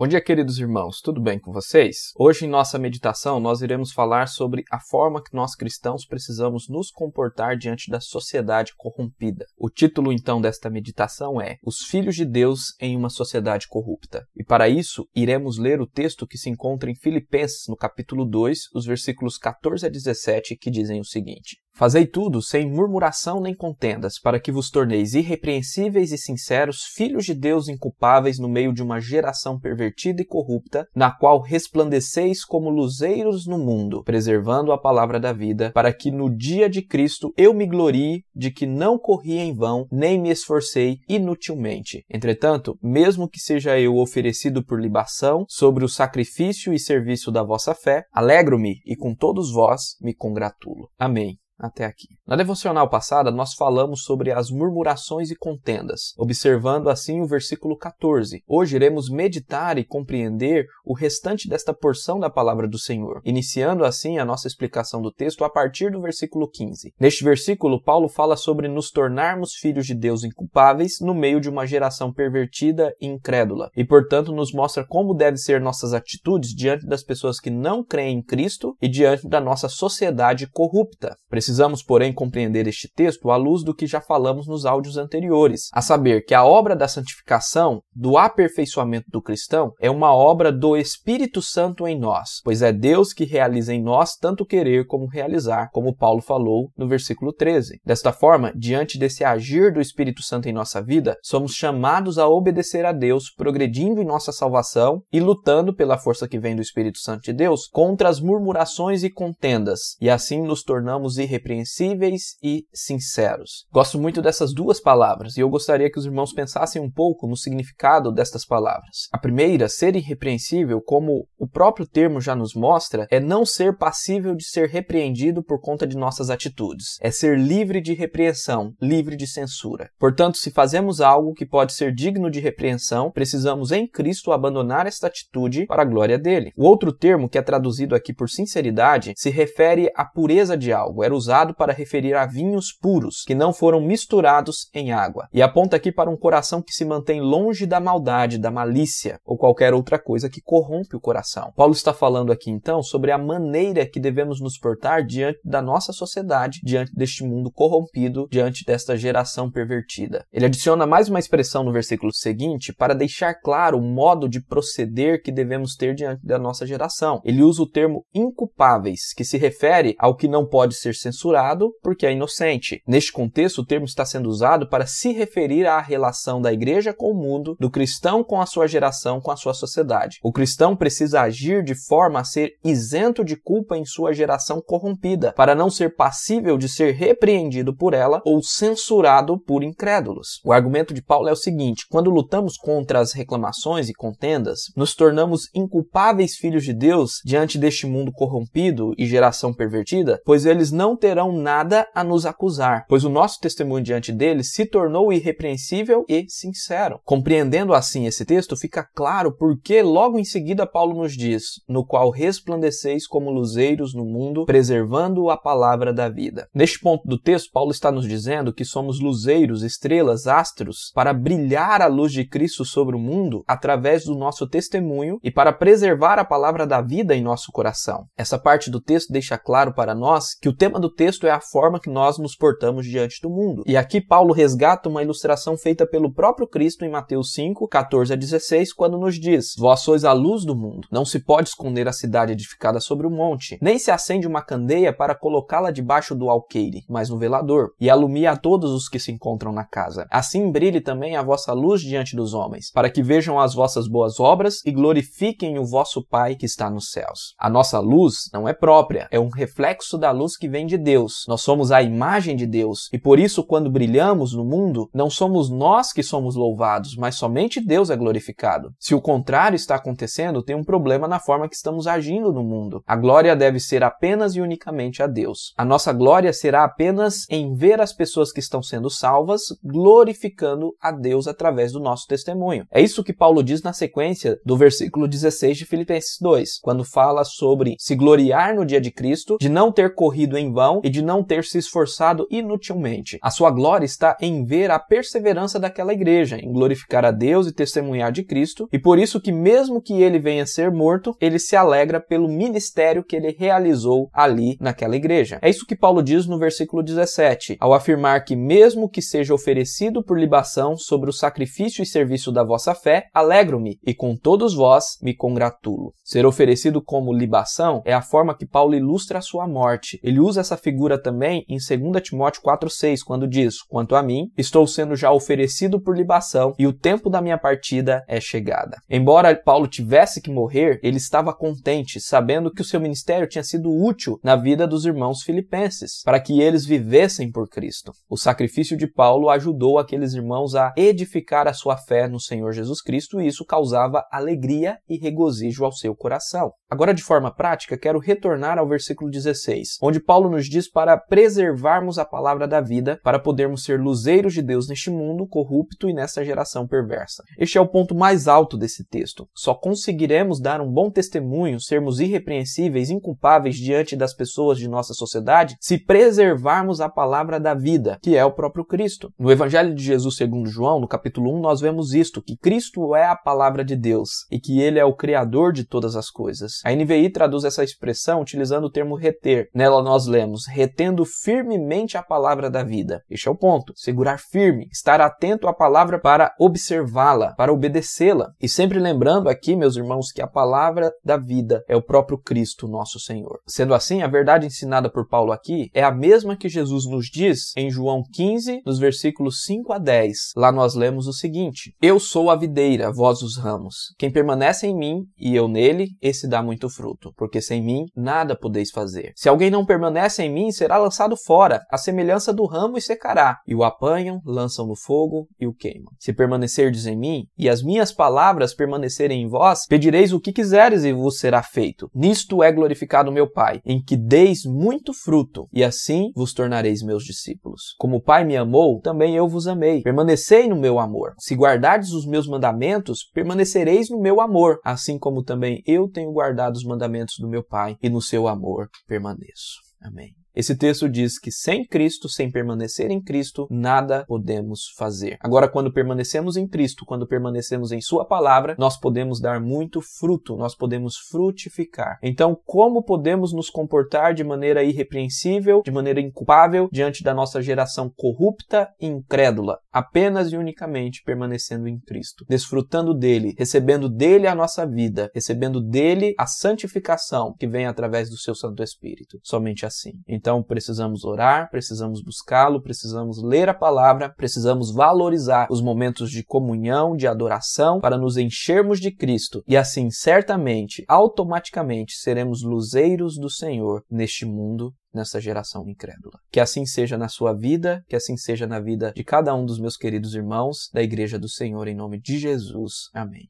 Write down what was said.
Bom dia, queridos irmãos, tudo bem com vocês? Hoje, em nossa meditação, nós iremos falar sobre a forma que nós cristãos precisamos nos comportar diante da sociedade corrompida. O título, então, desta meditação é Os Filhos de Deus em uma Sociedade Corrupta. E para isso, iremos ler o texto que se encontra em Filipenses, no capítulo 2, os versículos 14 a 17, que dizem o seguinte: Fazei tudo sem murmuração nem contendas, para que vos torneis irrepreensíveis e sinceros, filhos de Deus inculpáveis no meio de uma geração pervertida e corrupta, na qual resplandeceis como luzeiros no mundo, preservando a palavra da vida, para que no dia de Cristo eu me glorie de que não corri em vão, nem me esforcei inutilmente. Entretanto, mesmo que seja eu oferecido por libação sobre o sacrifício e serviço da vossa fé, alegro-me e com todos vós me congratulo. Amém até aqui. Na devocional passada, nós falamos sobre as murmurações e contendas, observando assim o versículo 14. Hoje iremos meditar e compreender o restante desta porção da palavra do Senhor, iniciando assim a nossa explicação do texto a partir do versículo 15. Neste versículo, Paulo fala sobre nos tornarmos filhos de Deus inculpáveis no meio de uma geração pervertida e incrédula, e portanto nos mostra como devem ser nossas atitudes diante das pessoas que não creem em Cristo e diante da nossa sociedade corrupta. Precisamos, porém, compreender este texto à luz do que já falamos nos áudios anteriores, a saber que a obra da santificação, do aperfeiçoamento do cristão, é uma obra do Espírito Santo em nós, pois é Deus que realiza em nós tanto querer como realizar, como Paulo falou no versículo 13. Desta forma, diante desse agir do Espírito Santo em nossa vida, somos chamados a obedecer a Deus, progredindo em nossa salvação e lutando pela força que vem do Espírito Santo de Deus contra as murmurações e contendas, e assim nos tornamos irrepreensíveis irrepreensíveis e sinceros. Gosto muito dessas duas palavras e eu gostaria que os irmãos pensassem um pouco no significado destas palavras. A primeira, ser irrepreensível, como o próprio termo já nos mostra, é não ser passível de ser repreendido por conta de nossas atitudes. É ser livre de repreensão, livre de censura. Portanto, se fazemos algo que pode ser digno de repreensão, precisamos em Cristo abandonar esta atitude para a glória dele. O outro termo, que é traduzido aqui por sinceridade, se refere à pureza de algo. Era usado usado para referir a vinhos puros, que não foram misturados em água, e aponta aqui para um coração que se mantém longe da maldade, da malícia ou qualquer outra coisa que corrompe o coração. Paulo está falando aqui então sobre a maneira que devemos nos portar diante da nossa sociedade, diante deste mundo corrompido, diante desta geração pervertida. Ele adiciona mais uma expressão no versículo seguinte para deixar claro o modo de proceder que devemos ter diante da nossa geração. Ele usa o termo inculpáveis, que se refere ao que não pode ser censurado censurado porque é inocente. Neste contexto, o termo está sendo usado para se referir à relação da igreja com o mundo, do cristão com a sua geração, com a sua sociedade. O cristão precisa agir de forma a ser isento de culpa em sua geração corrompida, para não ser passível de ser repreendido por ela ou censurado por incrédulos. O argumento de Paulo é o seguinte: quando lutamos contra as reclamações e contendas, nos tornamos inculpáveis filhos de Deus diante deste mundo corrompido e geração pervertida, pois eles não terão nada a nos acusar, pois o nosso testemunho diante deles se tornou irrepreensível e sincero. Compreendendo assim esse texto, fica claro porque logo em seguida Paulo nos diz: no qual resplandeceis como luzeiros no mundo, preservando a palavra da vida. Neste ponto do texto, Paulo está nos dizendo que somos luzeiros, estrelas, astros, para brilhar a luz de Cristo sobre o mundo através do nosso testemunho e para preservar a palavra da vida em nosso coração. Essa parte do texto deixa claro para nós que o tema do do texto é a forma que nós nos portamos diante do mundo. E aqui Paulo resgata uma ilustração feita pelo próprio Cristo em Mateus 5, 14 a 16, quando nos diz: Vós sois a luz do mundo. Não se pode esconder a cidade edificada sobre o monte, nem se acende uma candeia para colocá-la debaixo do alqueire, mas no velador, e alumia a todos os que se encontram na casa. Assim brilhe também a vossa luz diante dos homens, para que vejam as vossas boas obras e glorifiquem o vosso Pai que está nos céus. A nossa luz não é própria, é um reflexo da luz que vem de Deus. Nós somos a imagem de Deus. E por isso, quando brilhamos no mundo, não somos nós que somos louvados, mas somente Deus é glorificado. Se o contrário está acontecendo, tem um problema na forma que estamos agindo no mundo. A glória deve ser apenas e unicamente a Deus. A nossa glória será apenas em ver as pessoas que estão sendo salvas glorificando a Deus através do nosso testemunho. É isso que Paulo diz na sequência do versículo 16 de Filipenses 2, quando fala sobre se gloriar no dia de Cristo, de não ter corrido em vão e de não ter se esforçado inutilmente. A sua glória está em ver a perseverança daquela igreja, em glorificar a Deus e testemunhar de Cristo, e por isso que mesmo que ele venha a ser morto, ele se alegra pelo ministério que ele realizou ali naquela igreja. É isso que Paulo diz no versículo 17, ao afirmar que mesmo que seja oferecido por libação sobre o sacrifício e serviço da vossa fé, alegro-me e com todos vós me congratulo. Ser oferecido como libação é a forma que Paulo ilustra a sua morte. Ele usa essa figura também em 2 Timóteo 4:6, quando diz: "Quanto a mim, estou sendo já oferecido por libação e o tempo da minha partida é chegada." Embora Paulo tivesse que morrer, ele estava contente, sabendo que o seu ministério tinha sido útil na vida dos irmãos filipenses, para que eles vivessem por Cristo. O sacrifício de Paulo ajudou aqueles irmãos a edificar a sua fé no Senhor Jesus Cristo e isso causava alegria e regozijo ao seu coração. Agora, de forma prática, quero retornar ao versículo 16, onde Paulo nos diz para preservarmos a palavra da vida, para podermos ser luzeiros de Deus neste mundo corrupto e nessa geração perversa. Este é o ponto mais alto desse texto. Só conseguiremos dar um bom testemunho, sermos irrepreensíveis, inculpáveis diante das pessoas de nossa sociedade, se preservarmos a palavra da vida, que é o próprio Cristo. No Evangelho de Jesus segundo João, no capítulo 1, nós vemos isto, que Cristo é a palavra de Deus e que ele é o criador de todas as coisas. A NVI traduz essa expressão utilizando o termo reter. Nela nós lemos retendo firmemente a palavra da vida. Este é o ponto. Segurar firme, estar atento à palavra para observá-la, para obedecê-la. E sempre lembrando aqui, meus irmãos, que a palavra da vida é o próprio Cristo, nosso Senhor. Sendo assim, a verdade ensinada por Paulo aqui é a mesma que Jesus nos diz em João 15, nos versículos 5 a 10. Lá nós lemos o seguinte: Eu sou a videira, vós os ramos. Quem permanece em mim e eu nele, esse dá muito fruto, porque sem mim nada podeis fazer. Se alguém não permanece em mim, será lançado fora, a semelhança do ramo e secará, e o apanham, lançam no fogo e o queimam. Se permanecerdes em mim, e as minhas palavras permanecerem em vós, pedireis o que quiseres e vos será feito. Nisto é glorificado meu Pai, em que deis muito fruto, e assim vos tornareis meus discípulos. Como o Pai me amou, também eu vos amei. Permanecei no meu amor. Se guardardes os meus mandamentos, permanecereis no meu amor, assim como também eu tenho guardado guardado os mandamentos do meu Pai e no seu amor permaneço. Amém. Esse texto diz que sem Cristo, sem permanecer em Cristo, nada podemos fazer. Agora, quando permanecemos em Cristo, quando permanecemos em Sua palavra, nós podemos dar muito fruto, nós podemos frutificar. Então, como podemos nos comportar de maneira irrepreensível, de maneira inculpável, diante da nossa geração corrupta e incrédula? Apenas e unicamente permanecendo em Cristo, desfrutando dele, recebendo dele a nossa vida, recebendo dele a santificação que vem através do seu Santo Espírito. Somente assim. Então, então precisamos orar, precisamos buscá-lo, precisamos ler a palavra, precisamos valorizar os momentos de comunhão, de adoração, para nos enchermos de Cristo e assim certamente, automaticamente seremos luzeiros do Senhor neste mundo nessa geração incrédula. Que assim seja na sua vida, que assim seja na vida de cada um dos meus queridos irmãos da Igreja do Senhor, em nome de Jesus. Amém.